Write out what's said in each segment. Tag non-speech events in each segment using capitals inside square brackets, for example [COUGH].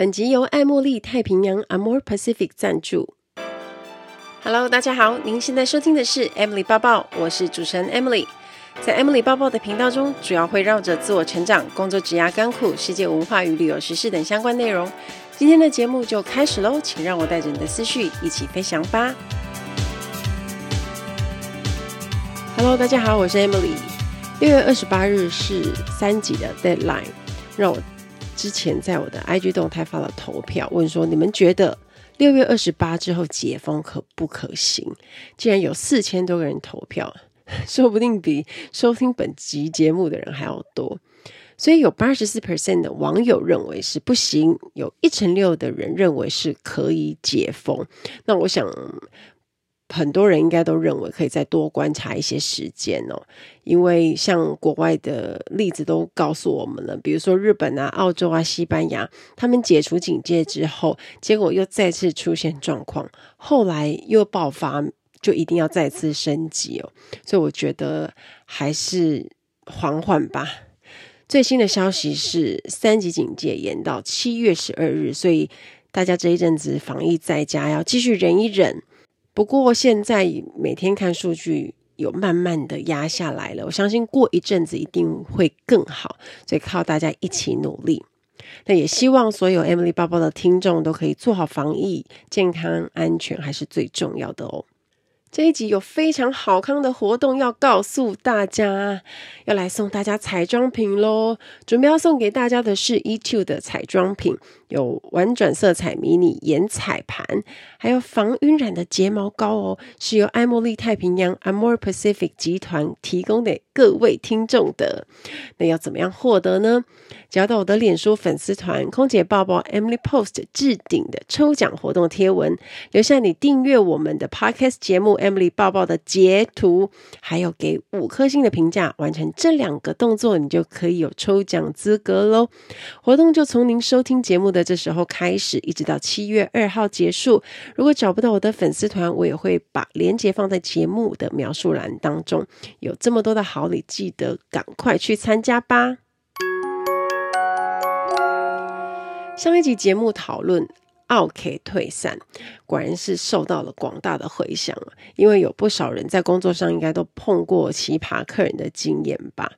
本集由爱茉莉太平洋 Amor Pacific 赞助。Hello，大家好，您现在收听的是 Emily 抱抱，我是主持人 Emily。在 Emily 抱抱的频道中，主要会绕着自我成长、工作、职涯、甘苦、世界文化与旅游时事等相关内容。今天的节目就开始喽，请让我带着你的思绪一起飞翔吧。Hello，大家好，我是 Emily。六月二十八日是三级的 deadline，让我。之前在我的 IG 动态发了投票，问说你们觉得六月二十八之后解封可不可行？竟然有四千多个人投票，[LAUGHS] 说不定比收听本集节目的人还要多。所以有八十四 percent 的网友认为是不行，有一成六的人认为是可以解封。那我想。很多人应该都认为可以再多观察一些时间哦，因为像国外的例子都告诉我们了，比如说日本啊、澳洲啊、西班牙，他们解除警戒之后，结果又再次出现状况，后来又爆发，就一定要再次升级哦。所以我觉得还是缓缓吧。最新的消息是三级警戒延到七月十二日，所以大家这一阵子防疫在家要继续忍一忍。不过现在每天看数据有慢慢的压下来了，我相信过一阵子一定会更好，所以靠大家一起努力。那也希望所有 Emily 包包的听众都可以做好防疫，健康安全还是最重要的哦。这一集有非常好康的活动要告诉大家，要来送大家彩妆品喽！准备要送给大家的是 ETUDE 的彩妆品，有婉转色彩迷你眼彩盘，还有防晕染的睫毛膏哦，是由爱茉莉太平洋 Amore Pacific 集团提供给各位听众的。那要怎么样获得呢？只要到我的脸书粉丝团“空姐抱抱 Emily Post” 置顶的抽奖活动贴文，留下你订阅我们的 Podcast 节目 Emily 抱抱的截图，还有给五颗星的评价，完成这两个动作，你就可以有抽奖资格喽。活动就从您收听节目的这时候开始，一直到七月二号结束。如果找不到我的粉丝团，我也会把链接放在节目的描述栏当中。有这么多的好礼，记得赶快去参加吧！上一集节目讨论奥 K 退散，果然是受到了广大的回响，因为有不少人在工作上应该都碰过奇葩客人的经验吧。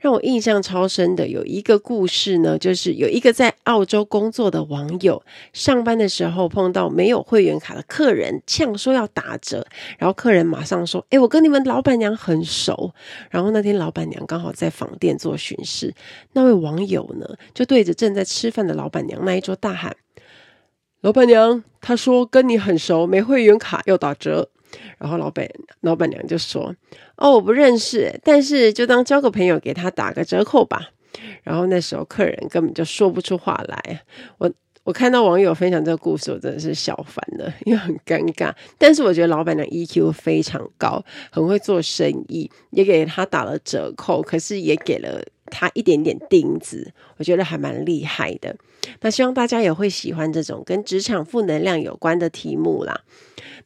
让我印象超深的有一个故事呢，就是有一个在澳洲工作的网友，上班的时候碰到没有会员卡的客人，呛说要打折，然后客人马上说：“诶，我跟你们老板娘很熟。”然后那天老板娘刚好在房店做巡视，那位网友呢就对着正在吃饭的老板娘那一桌大喊：“老板娘，他说跟你很熟，没会员卡要打折。”然后老板老板娘就说：“哦，我不认识，但是就当交个朋友，给他打个折扣吧。”然后那时候客人根本就说不出话来。我我看到网友分享这个故事，我真的是笑翻了，因为很尴尬。但是我觉得老板娘 EQ 非常高，很会做生意，也给他打了折扣，可是也给了他一点点钉子，我觉得还蛮厉害的。那希望大家也会喜欢这种跟职场负能量有关的题目啦。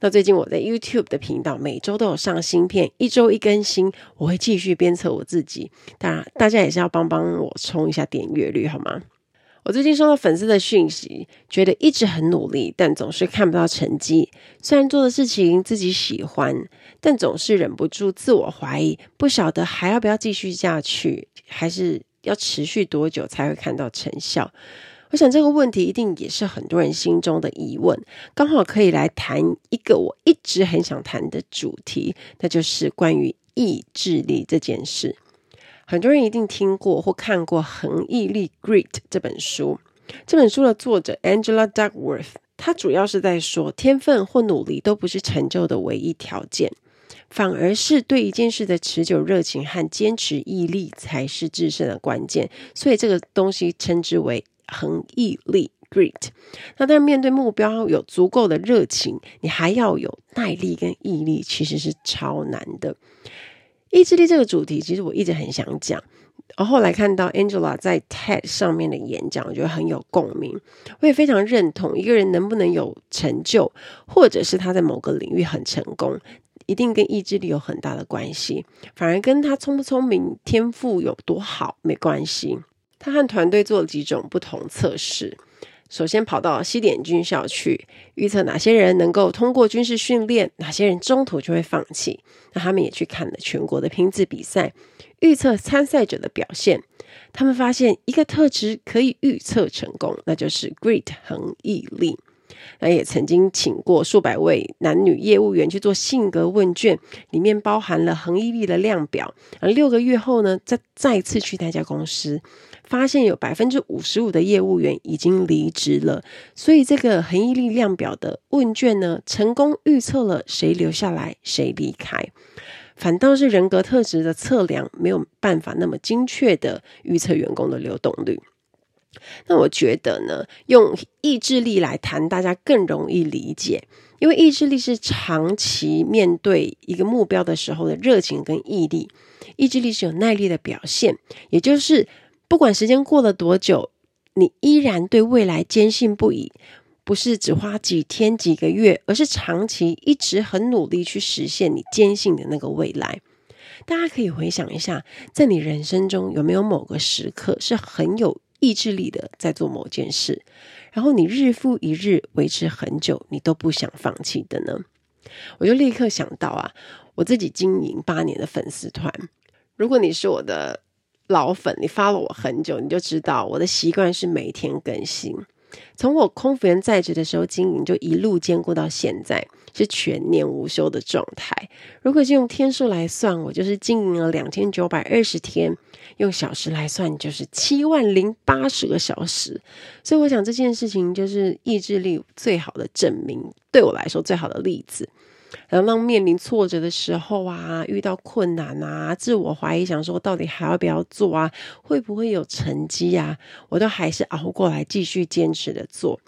那最近我在 YouTube 的频道每周都有上新片，一周一更新，我会继续鞭策我自己。当然，大家也是要帮帮我冲一下点阅率，好吗？我最近收到粉丝的讯息，觉得一直很努力，但总是看不到成绩。虽然做的事情自己喜欢，但总是忍不住自我怀疑，不晓得还要不要继续下去，还是要持续多久才会看到成效。我想这个问题一定也是很多人心中的疑问，刚好可以来谈一个我一直很想谈的主题，那就是关于意志力这件事。很多人一定听过或看过《恒毅力》（Grit） 这本书。这本书的作者 Angela Duckworth，她主要是在说，天分或努力都不是成就的唯一条件，反而是对一件事的持久热情和坚持毅力才是制胜的关键。所以这个东西称之为。恒毅力 （Grit），那但面对目标有足够的热情，你还要有耐力跟毅力，其实是超难的。意志力这个主题，其实我一直很想讲。然后后来看到 Angela 在 TED 上面的演讲，我觉得很有共鸣。我也非常认同，一个人能不能有成就，或者是他在某个领域很成功，一定跟意志力有很大的关系，反而跟他聪不聪明、天赋有多好没关系。他和团队做了几种不同测试，首先跑到西点军校去预测哪些人能够通过军事训练，哪些人中途就会放弃。那他们也去看了全国的拼字比赛，预测参赛者的表现。他们发现一个特质可以预测成功，那就是 Grit 恒毅力。那也曾经请过数百位男女业务员去做性格问卷，里面包含了恒毅力的量表。而六个月后呢，再再次去那家公司，发现有百分之五十五的业务员已经离职了。所以这个恒毅力量表的问卷呢，成功预测了谁留下来，谁离开。反倒是人格特质的测量没有办法那么精确的预测员工的流动率。那我觉得呢，用意志力来谈，大家更容易理解，因为意志力是长期面对一个目标的时候的热情跟毅力。意志力是有耐力的表现，也就是不管时间过了多久，你依然对未来坚信不疑，不是只花几天几个月，而是长期一直很努力去实现你坚信的那个未来。大家可以回想一下，在你人生中有没有某个时刻是很有意志力的在做某件事，然后你日复一日维持很久，你都不想放弃的呢？我就立刻想到啊，我自己经营八年的粉丝团。如果你是我的老粉，你 follow 我很久，你就知道我的习惯是每天更新。从我空服员在职的时候经营，就一路兼顾到现在，是全年无休的状态。如果是用天数来算，我就是经营了两千九百二十天；用小时来算，就是七万零八十个小时。所以，我想这件事情就是意志力最好的证明，对我来说最好的例子。然后当面临挫折的时候啊，遇到困难啊，自我怀疑，想说到底还要不要做啊？会不会有成绩啊？我都还是熬过来，继续坚持的做。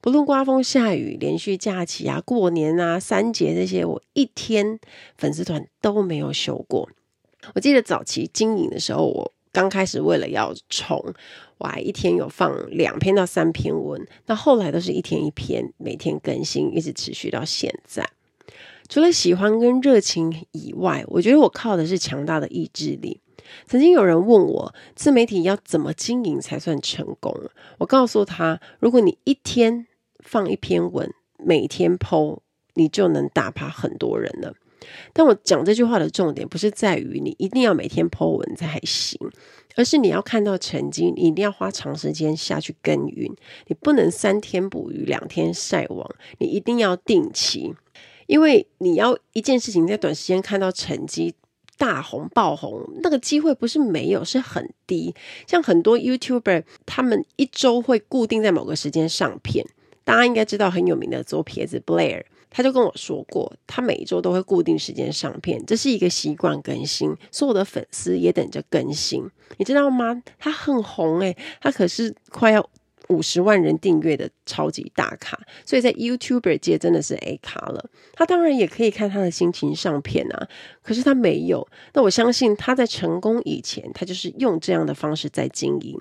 不论刮风下雨、连续假期啊、过年啊、三节这些，我一天粉丝团都没有休过。我记得早期经营的时候，我刚开始为了要冲，我还一天有放两篇到三篇文。那后来都是一天一篇，每天更新，一直持续到现在。除了喜欢跟热情以外，我觉得我靠的是强大的意志力。曾经有人问我，自媒体要怎么经营才算成功？我告诉他，如果你一天放一篇文，每天剖你就能打趴很多人了。但我讲这句话的重点，不是在于你一定要每天剖文才行，而是你要看到成绩，你一定要花长时间下去耕耘。你不能三天捕鱼两天晒网，你一定要定期。因为你要一件事情在短时间看到成绩大红爆红，那个机会不是没有，是很低。像很多 YouTuber，他们一周会固定在某个时间上片。大家应该知道很有名的左撇子 Blair，他就跟我说过，他每一周都会固定时间上片，这是一个习惯更新。所有的粉丝也等着更新，你知道吗？他很红诶，他可是快要。五十万人订阅的超级大咖，所以在 YouTuber 界真的是 A 咖了。他当然也可以看他的心情上片啊，可是他没有。那我相信他在成功以前，他就是用这样的方式在经营；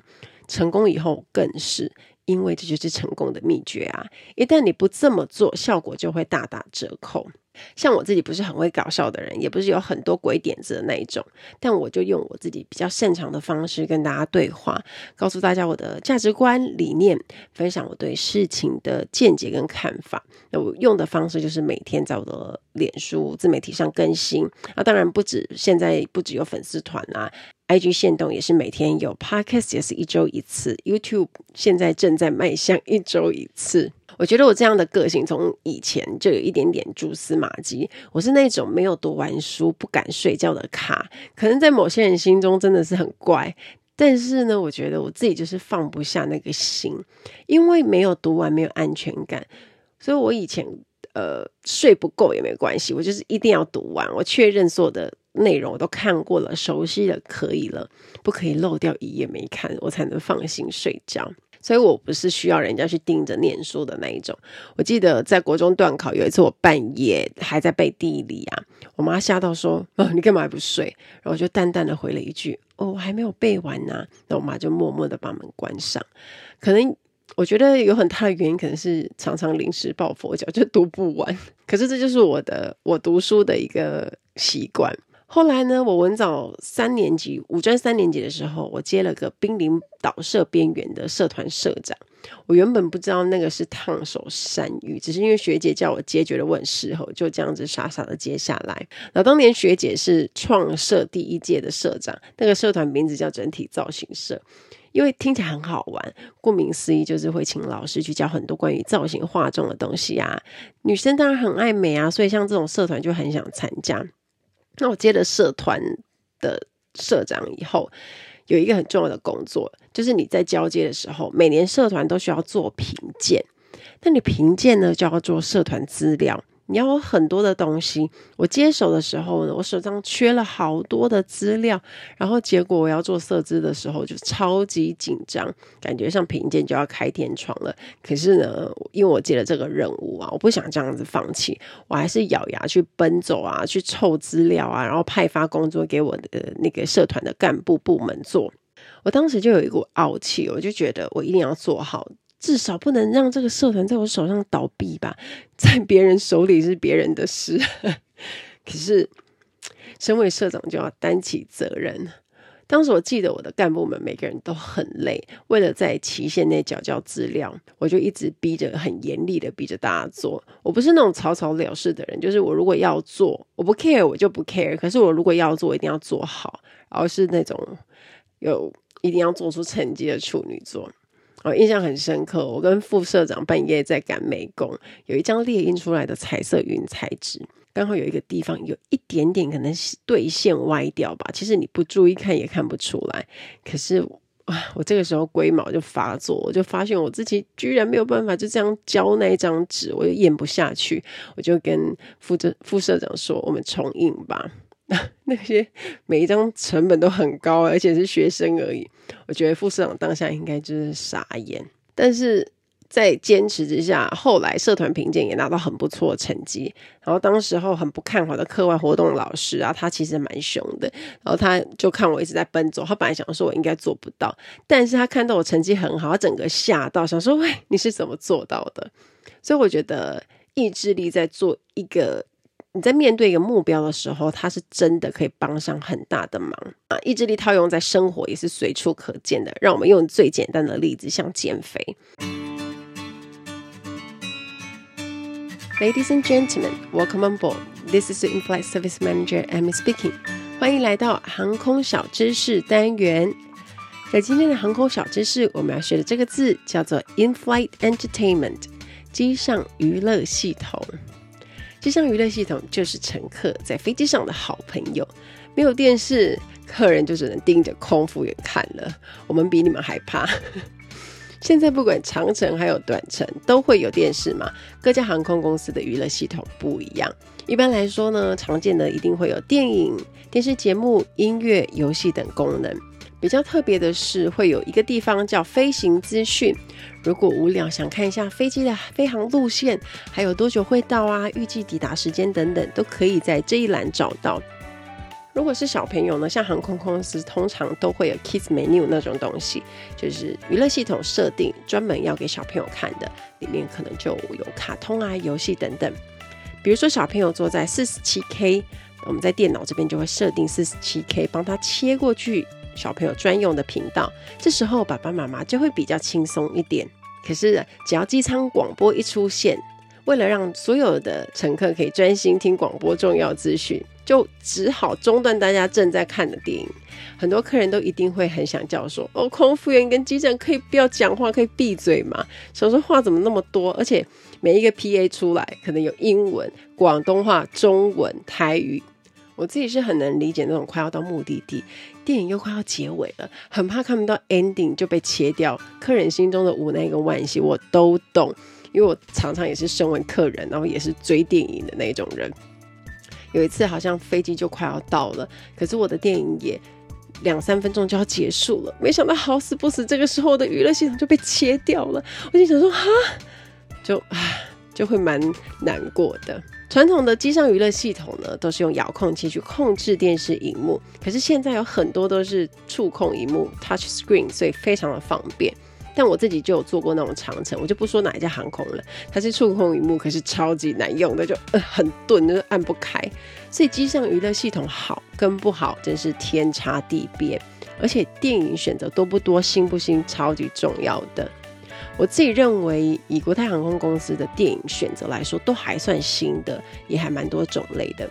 成功以后更是，因为这就是成功的秘诀啊！一旦你不这么做，效果就会大打折扣。像我自己不是很会搞笑的人，也不是有很多鬼点子的那一种，但我就用我自己比较擅长的方式跟大家对话，告诉大家我的价值观、理念，分享我对事情的见解跟看法。那我用的方式就是每天在我的脸书自媒体上更新。啊，当然不止，现在不只有粉丝团啊，IG 限动也是每天有，Podcast 也是一周一次，YouTube 现在正在迈向一周一次。我觉得我这样的个性从以前就有一点点蛛丝马迹。我是那种没有读完书不敢睡觉的咖，可能在某些人心中真的是很怪。但是呢，我觉得我自己就是放不下那个心，因为没有读完没有安全感，所以我以前呃睡不够也没关系，我就是一定要读完，我确认所有的内容我都看过了，熟悉了，可以了，不可以漏掉一页没看，我才能放心睡觉。所以我不是需要人家去盯着念书的那一种。我记得在国中段考有一次，我半夜还在背地理啊，我妈吓到说：“哦，你干嘛还不睡？”然后我就淡淡的回了一句：“哦，我还没有背完呢。”那我妈就默默的把门关上。可能我觉得有很大的原因，可能是常常临时抱佛脚，就读不完。可是这就是我的我读书的一个习惯。后来呢，我文藻三年级、五专三年级的时候，我接了个濒临倒社边缘的社团社长。我原本不知道那个是烫手山芋，只是因为学姐叫我接，觉得我很适合，就这样子傻傻的接下来。然后当年学姐是创社第一届的社长，那个社团名字叫整体造型社，因为听起来很好玩。顾名思义，就是会请老师去教很多关于造型化妆的东西啊。女生当然很爱美啊，所以像这种社团就很想参加。那我接了社团的社长以后，有一个很重要的工作，就是你在交接的时候，每年社团都需要做评鉴。那你评鉴呢，就要做社团资料。你要有很多的东西，我接手的时候呢，我手上缺了好多的资料，然后结果我要做设置的时候就超级紧张，感觉像评鉴就要开天窗了。可是呢，因为我接了这个任务啊，我不想这样子放弃，我还是咬牙去奔走啊，去凑资料啊，然后派发工作给我的那个社团的干部部门做。我当时就有一股傲气，我就觉得我一定要做好。至少不能让这个社团在我手上倒闭吧，[LAUGHS] 在别人手里是别人的事。[LAUGHS] 可是，身为社长就要担起责任。当时我记得我的干部们每个人都很累，为了在期限内缴交资料，我就一直逼着，很严厉的逼着大家做。我不是那种草草了事的人，就是我如果要做，我不 care，我就不 care。可是我如果要做，一定要做好，而是那种有一定要做出成绩的处女座。我印象很深刻，我跟副社长半夜在赶美工，有一张列印出来的彩色云彩纸，刚好有一个地方有一点点可能对线歪掉吧。其实你不注意看也看不出来。可是啊，我这个时候龟毛就发作，我就发现我自己居然没有办法就这样交那一张纸，我就咽不下去，我就跟副社副社长说：“我们重印吧。” [LAUGHS] 那些每一张成本都很高，而且是学生而已。我觉得副社长当下应该就是傻眼，但是在坚持之下，后来社团评鉴也拿到很不错的成绩。然后当时候很不看好的课外活动老师啊，他其实蛮凶的。然后他就看我一直在奔走，他本来想说我应该做不到，但是他看到我成绩很好，他整个吓到，想说：“喂，你是怎么做到的？”所以我觉得意志力在做一个。你在面对一个目标的时候，它是真的可以帮上很大的忙啊！意志力套用在生活也是随处可见的。让我们用最简单的例子，像减肥。Ladies and gentlemen, welcome on board. This is the in-flight service manager, Amy speaking. 欢迎来到航空小知识单元。在今天的航空小知识，我们要学的这个字叫做 in-flight entertainment，机上娱乐系统。机上娱乐系统就是乘客在飞机上的好朋友。没有电视，客人就只能盯着空服员看了。我们比你们还怕。[LAUGHS] 现在不管长程还有短程，都会有电视嘛。各家航空公司的娱乐系统不一样。一般来说呢，常见的一定会有电影、电视节目、音乐、游戏等功能。比较特别的是，会有一个地方叫飞行资讯。如果无聊，想看一下飞机的飞航路线，还有多久会到啊，预计抵达时间等等，都可以在这一栏找到。如果是小朋友呢，像航空公司通常都会有 Kids Menu 那种东西，就是娱乐系统设定专门要给小朋友看的，里面可能就有卡通啊、游戏等等。比如说小朋友坐在四十七 K，我们在电脑这边就会设定四十七 K，帮他切过去。小朋友专用的频道，这时候爸爸妈妈就会比较轻松一点。可是，只要机舱广播一出现，为了让所有的乘客可以专心听广播重要资讯，就只好中断大家正在看的电影。很多客人都一定会很想叫说：“哦，空服员跟机长可以不要讲话，可以闭嘴吗？”想说话怎么那么多？而且每一个 PA 出来，可能有英文、广东话、中文、台语。我自己是很能理解那种快要到目的地，电影又快要结尾了，很怕看不到 ending 就被切掉，客人心中的无奈跟惋惜我都懂，因为我常常也是身为客人，然后也是追电影的那种人。有一次好像飞机就快要到了，可是我的电影也两三分钟就要结束了，没想到好死不死，这个时候我的娱乐系统就被切掉了，我就想说哈，就唉，就会蛮难过的。传统的机上娱乐系统呢，都是用遥控器去控制电视荧幕。可是现在有很多都是触控荧幕 （touch screen），所以非常的方便。但我自己就有坐过那种长程，我就不说哪一家航空了，它是触控萤幕，可是超级难用的，就、呃、很钝，就是按不开。所以机上娱乐系统好跟不好真是天差地别，而且电影选择多不多、新不新，超级重要的。我自己认为，以国泰航空公司的电影选择来说，都还算新的，也还蛮多种类的。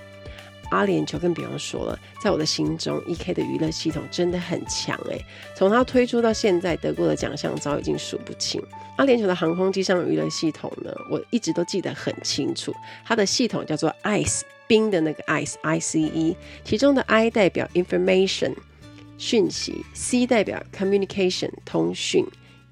阿联酋更不用说了，在我的心中，EK 的娱乐系统真的很强诶。从它推出到现在，得过的奖项早已经数不清。阿联酋的航空机上娱乐系统呢，我一直都记得很清楚。它的系统叫做 ICE，冰的那个 ICE，I C E，其中的 I 代表 information，讯息；C 代表 communication，通讯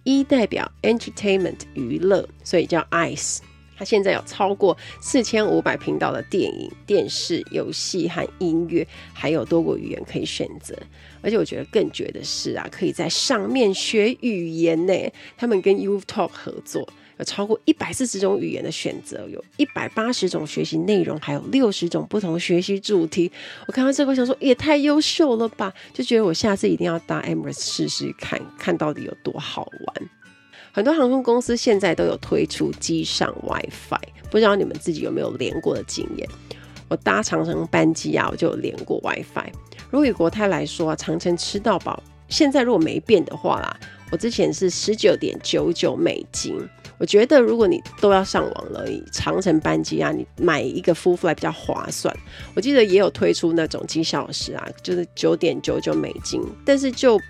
一代表 entertainment，娱乐，所以叫 ICE。它现在有超过四千五百频道的电影、电视、游戏和音乐，还有多国语言可以选择。而且我觉得更绝的是啊，可以在上面学语言呢。他们跟 YouTalk 合作，有超过一百四十种语言的选择，有一百八十种学习内容，还有六十种不同学习主题。我看到这个，想说也太优秀了吧，就觉得我下次一定要搭 Emirates 试试看，看到底有多好玩。很多航空公司现在都有推出机上 WiFi，不知道你们自己有没有连过的经验？我搭长城班机啊，我就有连过 WiFi。如果以国泰来说啊，长城吃到饱，现在如果没变的话啦，我之前是十九点九九美金。我觉得如果你都要上网了，长程班机啊，你买一个 full flight 比较划算。我记得也有推出那种几小时啊，就是九点九九美金，但是就。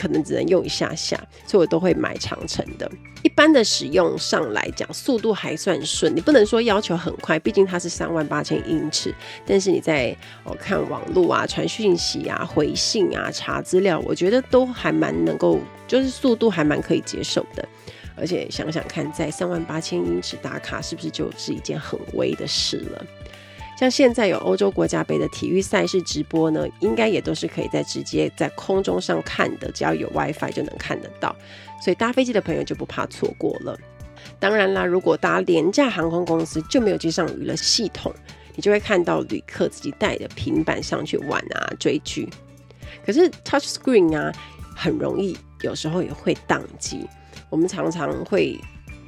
可能只能用一下下，所以我都会买长程的。一般的使用上来讲，速度还算顺。你不能说要求很快，毕竟它是三万八千英尺。但是你在哦看网络啊、传讯息啊、回信啊、查资料，我觉得都还蛮能够，就是速度还蛮可以接受的。而且想想看，在三万八千英尺打卡，是不是就是一件很威的事了？像现在有欧洲国家杯的体育赛事直播呢，应该也都是可以在直接在空中上看的，只要有 WiFi 就能看得到，所以搭飞机的朋友就不怕错过了。当然啦，如果搭廉价航空公司就没有机上娱乐系统，你就会看到旅客自己带的平板上去玩啊追剧。可是 Touch Screen 啊，很容易有时候也会宕机，我们常常会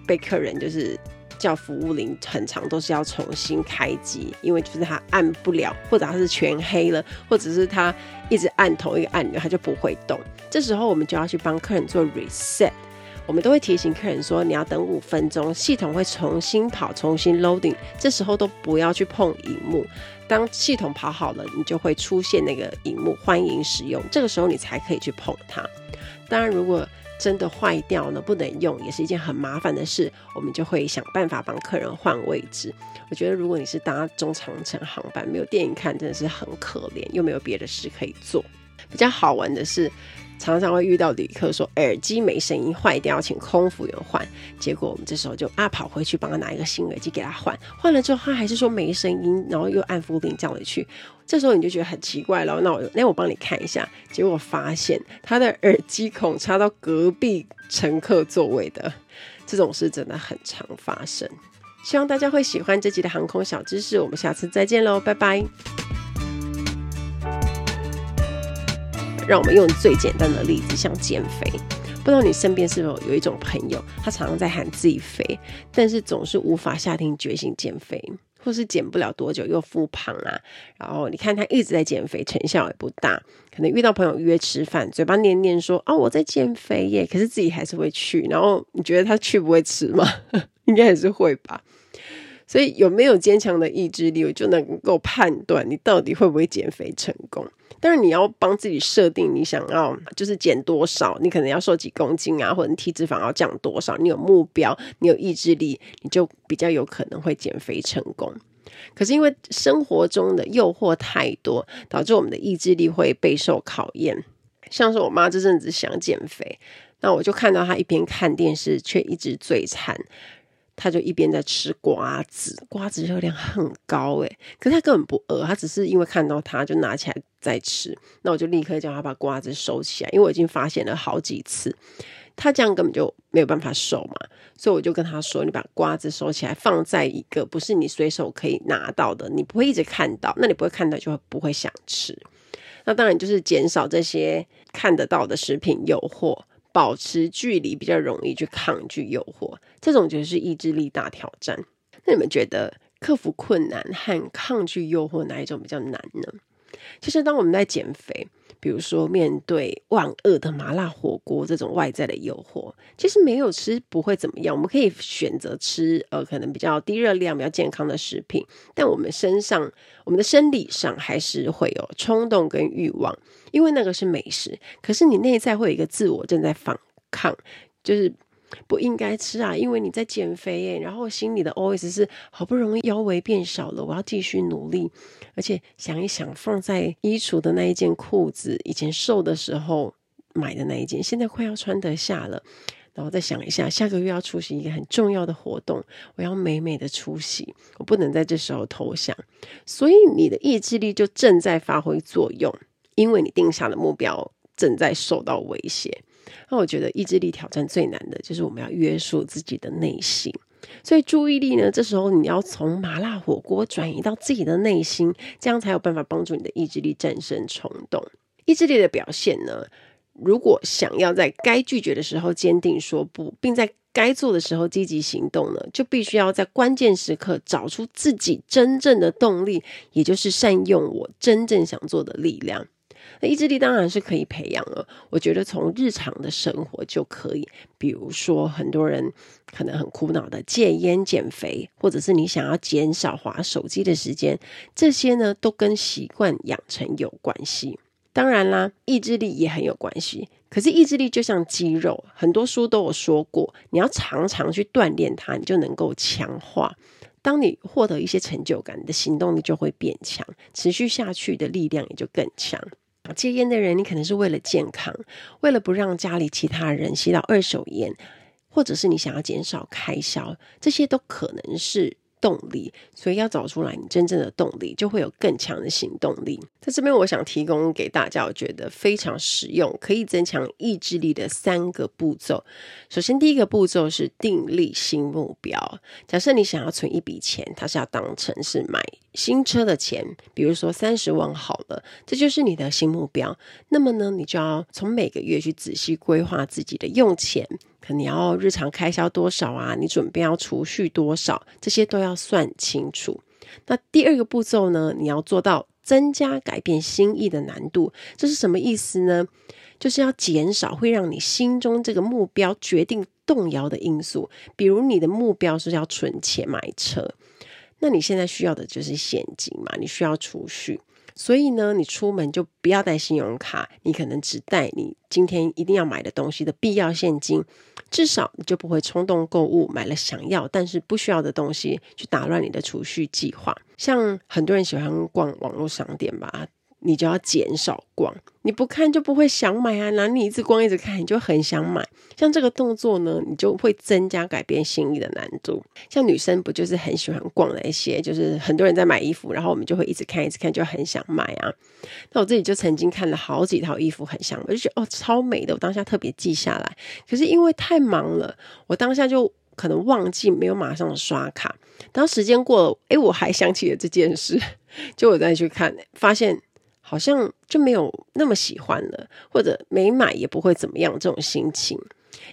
被客人就是。叫服务铃很长都是要重新开机，因为就是他按不了，或者他是全黑了，或者是他一直按同一个按钮，他就不会动。这时候我们就要去帮客人做 reset，我们都会提醒客人说，你要等五分钟，系统会重新跑，重新 loading。这时候都不要去碰荧幕，当系统跑好了，你就会出现那个荧幕，欢迎使用。这个时候你才可以去碰它。当然，如果真的坏掉呢，不能用，也是一件很麻烦的事。我们就会想办法帮客人换位置。我觉得，如果你是搭中长程航班，没有电影看，真的是很可怜，又没有别的事可以做。比较好玩的是，常常会遇到旅客说耳机没声音坏掉，请空服员换。结果我们这时候就啊跑回去帮他拿一个新耳机给他换。换了之后他还是说没声音，然后又按服务铃叫回去。这时候你就觉得很奇怪了。那我那我帮你看一下，结果发现他的耳机孔插到隔壁乘客座位的，这种事真的很常发生。希望大家会喜欢这集的航空小知识。我们下次再见喽，拜拜。让我们用最简单的例子，像减肥。不知道你身边是否有一种朋友，他常常在喊自己肥，但是总是无法下定决心减肥，或是减不了多久又复胖啊。然后你看他一直在减肥，成效也不大。可能遇到朋友约吃饭，嘴巴念念说：“哦，我在减肥耶。”可是自己还是会去。然后你觉得他去不会吃吗？[LAUGHS] 应该还是会吧。所以有没有坚强的意志力，我就能够判断你到底会不会减肥成功。但是，你要帮自己设定你想要就是减多少，你可能要瘦几公斤啊，或者你体脂肪要降多少，你有目标，你有意志力，你就比较有可能会减肥成功。可是因为生活中的诱惑太多，导致我们的意志力会备受考验。像是我妈这阵子想减肥，那我就看到她一边看电视，却一直嘴馋。他就一边在吃瓜子，瓜子热量很高诶，可是他根本不饿，他只是因为看到他就拿起来在吃，那我就立刻叫他把瓜子收起来，因为我已经发现了好几次，他这样根本就没有办法收嘛，所以我就跟他说：“你把瓜子收起来，放在一个不是你随手可以拿到的，你不会一直看到，那你不会看到就会不会想吃。那当然就是减少这些看得到的食品诱惑。”保持距离比较容易去抗拒诱惑，这种就是意志力大挑战。那你们觉得克服困难和抗拒诱惑哪一种比较难呢？其实当我们在减肥，比如说面对万恶的麻辣火锅这种外在的诱惑，其实没有吃不会怎么样。我们可以选择吃呃可能比较低热量、比较健康的食品，但我们身上、我们的生理上还是会有冲动跟欲望，因为那个是美食。可是你内在会有一个自我正在反抗，就是。不应该吃啊，因为你在减肥耶。然后心里的 OS 是：好不容易腰围变小了，我要继续努力。而且想一想，放在衣橱的那一件裤子，以前瘦的时候买的那一件，现在快要穿得下了。然后再想一下，下个月要出席一个很重要的活动，我要美美的出席，我不能在这时候投降。所以你的意志力就正在发挥作用，因为你定下的目标正在受到威胁。那我觉得意志力挑战最难的就是我们要约束自己的内心，所以注意力呢，这时候你要从麻辣火锅转移到自己的内心，这样才有办法帮助你的意志力战胜冲动。意志力的表现呢，如果想要在该拒绝的时候坚定说不，并在该做的时候积极行动呢，就必须要在关键时刻找出自己真正的动力，也就是善用我真正想做的力量。那意志力当然是可以培养了，我觉得从日常的生活就可以，比如说很多人可能很苦恼的戒烟减肥，或者是你想要减少滑手机的时间，这些呢都跟习惯养成有关系。当然啦，意志力也很有关系。可是意志力就像肌肉，很多书都有说过，你要常常去锻炼它，你就能够强化。当你获得一些成就感，你的行动力就会变强，持续下去的力量也就更强。戒烟的人，你可能是为了健康，为了不让家里其他人吸到二手烟，或者是你想要减少开销，这些都可能是。动力，所以要找出来你真正的动力，就会有更强的行动力。在这边，我想提供给大家，我觉得非常实用，可以增强意志力的三个步骤。首先，第一个步骤是订立新目标。假设你想要存一笔钱，它是要当成是买新车的钱，比如说三十万好了，这就是你的新目标。那么呢，你就要从每个月去仔细规划自己的用钱。可你要日常开销多少啊？你准备要储蓄多少？这些都要算清楚。那第二个步骤呢？你要做到增加改变心意的难度。这是什么意思呢？就是要减少会让你心中这个目标决定动摇的因素。比如你的目标是要存钱买车，那你现在需要的就是现金嘛？你需要储蓄。所以呢，你出门就不要带信用卡，你可能只带你今天一定要买的东西的必要现金，至少你就不会冲动购物，买了想要但是不需要的东西，去打乱你的储蓄计划。像很多人喜欢逛网络商店吧。你就要减少逛，你不看就不会想买啊。那你一直逛一直看，你就很想买。像这个动作呢，你就会增加改变心意的难度。像女生不就是很喜欢逛那些，就是很多人在买衣服，然后我们就会一直看一直看，就很想买啊。那我自己就曾经看了好几套衣服，很想买，我就觉得哦超美的，我当下特别记下来。可是因为太忙了，我当下就可能忘记没有马上刷卡。当时间过了，诶，我还想起了这件事，[LAUGHS] 就我再去看，发现。好像就没有那么喜欢了，或者没买也不会怎么样这种心情。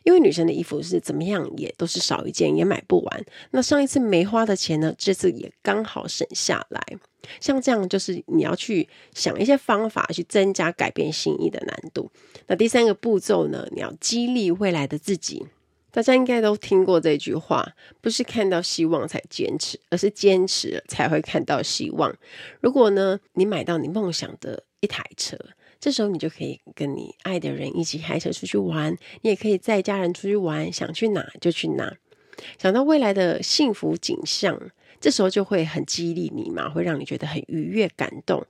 因为女生的衣服是怎么样也都是少一件也买不完。那上一次没花的钱呢，这次也刚好省下来。像这样就是你要去想一些方法去增加改变心意的难度。那第三个步骤呢，你要激励未来的自己。大家应该都听过这句话，不是看到希望才坚持，而是坚持才会看到希望。如果呢，你买到你梦想的一台车，这时候你就可以跟你爱的人一起开车出去玩，你也可以载家人出去玩，想去哪就去哪。想到未来的幸福景象，这时候就会很激励你嘛，会让你觉得很愉悦、感动。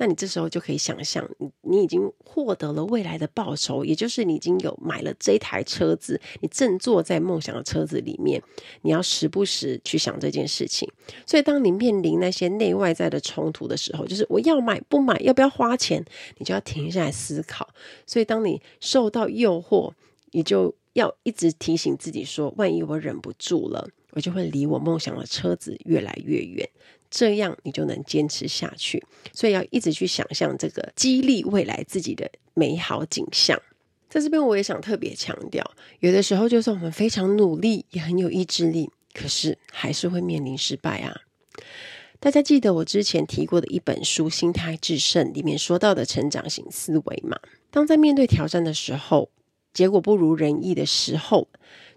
那你这时候就可以想象，你你已经获得了未来的报酬，也就是你已经有买了这台车子，你正坐在梦想的车子里面。你要时不时去想这件事情。所以，当你面临那些内外在的冲突的时候，就是我要买不买，要不要花钱，你就要停下来思考。所以，当你受到诱惑，你就要一直提醒自己说：万一我忍不住了，我就会离我梦想的车子越来越远。这样你就能坚持下去，所以要一直去想象这个激励未来自己的美好景象。在这边，我也想特别强调，有的时候就算我们非常努力，也很有意志力，可是还是会面临失败啊。大家记得我之前提过的一本书《心态致胜》里面说到的成长型思维吗？当在面对挑战的时候，结果不如人意的时候，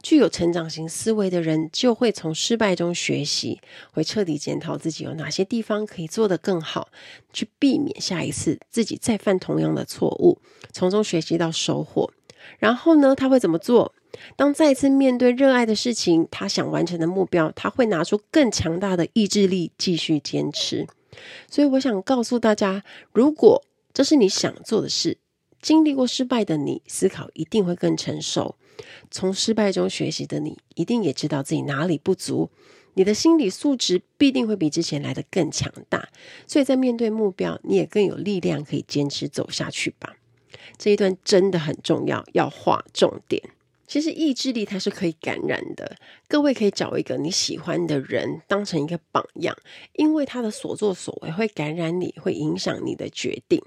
具有成长型思维的人就会从失败中学习，会彻底检讨自己有哪些地方可以做得更好，去避免下一次自己再犯同样的错误，从中学习到收获。然后呢，他会怎么做？当再次面对热爱的事情，他想完成的目标，他会拿出更强大的意志力继续坚持。所以，我想告诉大家，如果这是你想做的事，经历过失败的你，思考一定会更成熟。从失败中学习的你，一定也知道自己哪里不足。你的心理素质必定会比之前来的更强大。所以在面对目标，你也更有力量可以坚持走下去吧。这一段真的很重要，要划重点。其实意志力它是可以感染的，各位可以找一个你喜欢的人当成一个榜样，因为他的所作所为会感染你，会影响你的决定。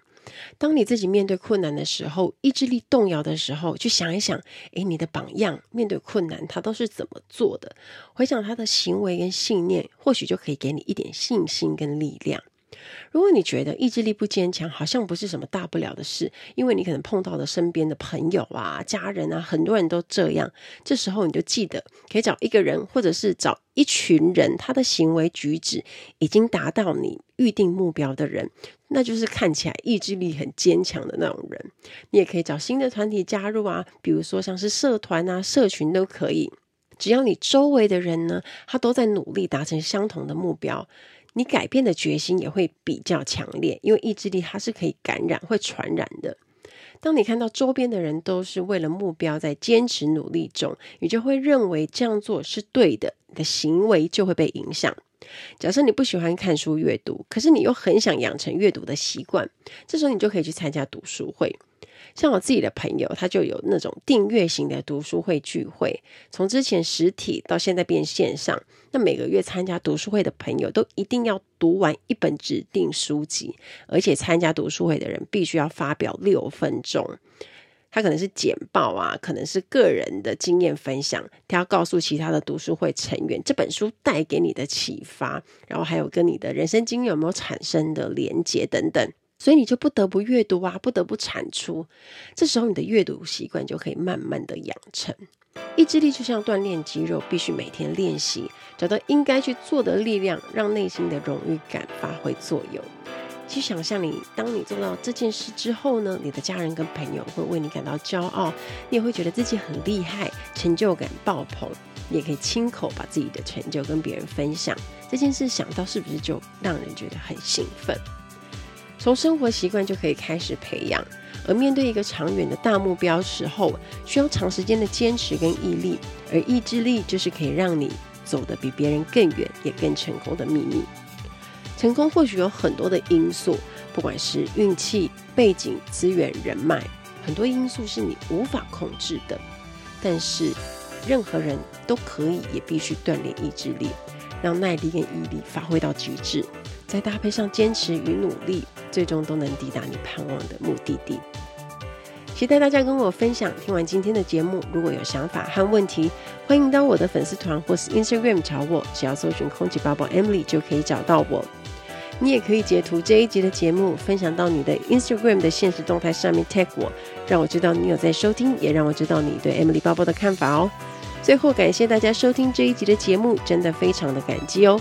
当你自己面对困难的时候，意志力动摇的时候，去想一想，诶，你的榜样面对困难他都是怎么做的？回想他的行为跟信念，或许就可以给你一点信心跟力量。如果你觉得意志力不坚强，好像不是什么大不了的事，因为你可能碰到了身边的朋友啊、家人啊，很多人都这样。这时候你就记得，可以找一个人，或者是找一群人，他的行为举止已经达到你预定目标的人，那就是看起来意志力很坚强的那种人。你也可以找新的团体加入啊，比如说像是社团啊、社群都可以。只要你周围的人呢，他都在努力达成相同的目标。你改变的决心也会比较强烈，因为意志力它是可以感染、会传染的。当你看到周边的人都是为了目标在坚持努力中，你就会认为这样做是对的，你的行为就会被影响。假设你不喜欢看书阅读，可是你又很想养成阅读的习惯，这时候你就可以去参加读书会。像我自己的朋友，他就有那种订阅型的读书会聚会，从之前实体到现在变线上。那每个月参加读书会的朋友，都一定要读完一本指定书籍，而且参加读书会的人必须要发表六分钟。他可能是简报啊，可能是个人的经验分享，他要告诉其他的读书会成员这本书带给你的启发，然后还有跟你的人生经验有没有产生的连结等等。所以你就不得不阅读啊，不得不产出。这时候你的阅读习惯就可以慢慢的养成。意志力就像锻炼肌肉，必须每天练习，找到应该去做的力量，让内心的荣誉感发挥作用。去想象你，当你做到这件事之后呢，你的家人跟朋友会为你感到骄傲，你也会觉得自己很厉害，成就感爆棚。你也可以亲口把自己的成就跟别人分享。这件事想到是不是就让人觉得很兴奋？从生活习惯就可以开始培养，而面对一个长远的大目标时候，需要长时间的坚持跟毅力，而意志力就是可以让你走得比别人更远，也更成功的秘密。成功或许有很多的因素，不管是运气、背景、资源、人脉，很多因素是你无法控制的。但是，任何人都可以，也必须锻炼意志力，让耐力跟毅力发挥到极致。再搭配上坚持与努力，最终都能抵达你盼望的目的地。期待大家跟我分享。听完今天的节目，如果有想法和问题，欢迎到我的粉丝团或是 Instagram 找我，只要搜寻空姐包包 Emily 就可以找到我。你也可以截图这一集的节目，分享到你的 Instagram 的限时动态上面 tag 我，让我知道你有在收听，也让我知道你对 Emily 包包的看法哦。最后，感谢大家收听这一集的节目，真的非常的感激哦。